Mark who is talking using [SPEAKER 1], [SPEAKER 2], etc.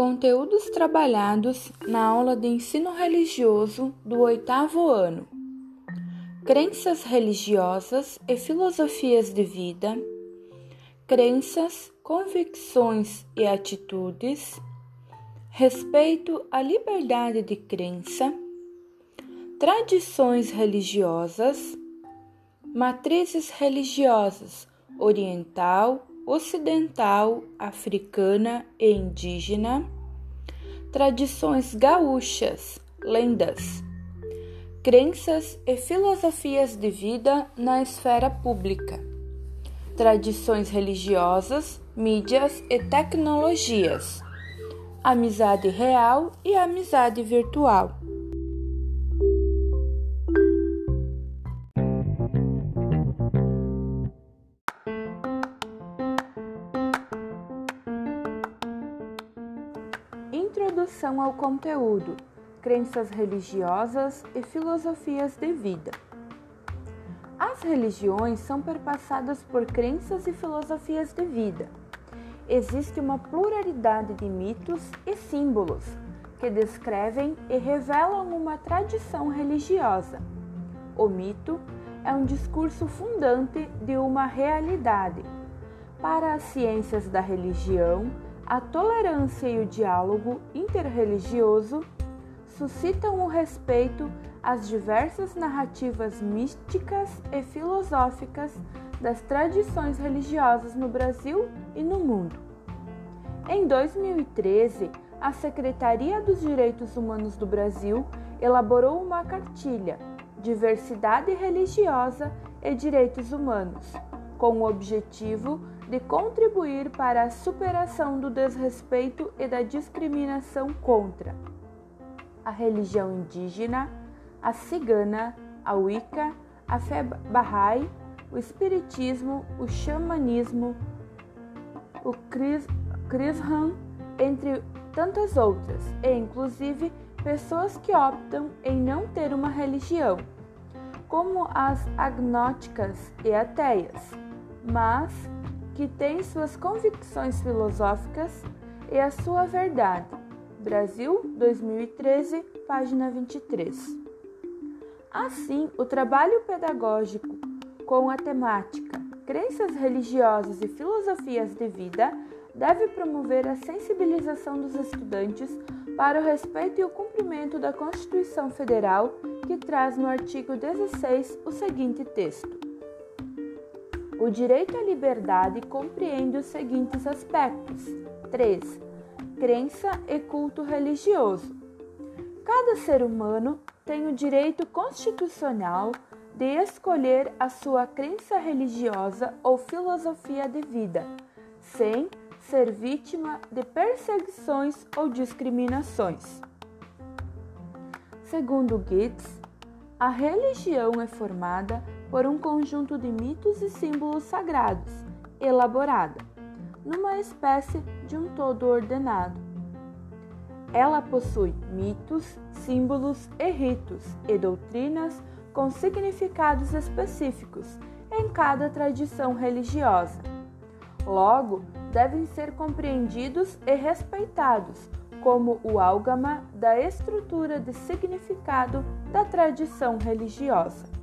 [SPEAKER 1] Conteúdos trabalhados na aula de ensino religioso do oitavo ano: Crenças religiosas e filosofias de vida, crenças, convicções e atitudes, respeito à liberdade de crença, tradições religiosas, matrizes religiosas oriental, ocidental, africana e indígena, tradições gaúchas, lendas, crenças e filosofias de vida na esfera pública, tradições religiosas, mídias e tecnologias, amizade real e amizade virtual. Introdução ao conteúdo: crenças religiosas e filosofias de vida. As religiões são perpassadas por crenças e filosofias de vida. Existe uma pluralidade de mitos e símbolos que descrevem e revelam uma tradição religiosa. O mito é um discurso fundante de uma realidade. Para as ciências da religião, a tolerância e o diálogo interreligioso suscitam o respeito às diversas narrativas místicas e filosóficas das tradições religiosas no Brasil e no mundo. Em 2013, a Secretaria dos Direitos Humanos do Brasil elaborou uma cartilha Diversidade Religiosa e Direitos Humanos, com o objetivo de contribuir para a superação do desrespeito e da discriminação contra a religião indígena, a cigana, a Wicca, a fé Bahá'í, o espiritismo, o xamanismo, o Krishan, entre tantas outras, e inclusive pessoas que optam em não ter uma religião, como as agnósticas e ateias, mas que tem suas convicções filosóficas e a sua verdade. Brasil, 2013, página 23. Assim, o trabalho pedagógico com a temática Crenças religiosas e filosofias de vida deve promover a sensibilização dos estudantes para o respeito e o cumprimento da Constituição Federal, que traz no artigo 16 o seguinte texto: o direito à liberdade compreende os seguintes aspectos: 3. Crença e culto religioso. Cada ser humano tem o direito constitucional de escolher a sua crença religiosa ou filosofia de vida, sem ser vítima de perseguições ou discriminações. Segundo Gibbs, a religião é formada por um conjunto de mitos e símbolos sagrados, elaborada, numa espécie de um todo ordenado. Ela possui mitos, símbolos e ritos e doutrinas com significados específicos em cada tradição religiosa. Logo, devem ser compreendidos e respeitados como o álgama da estrutura de significado da tradição religiosa.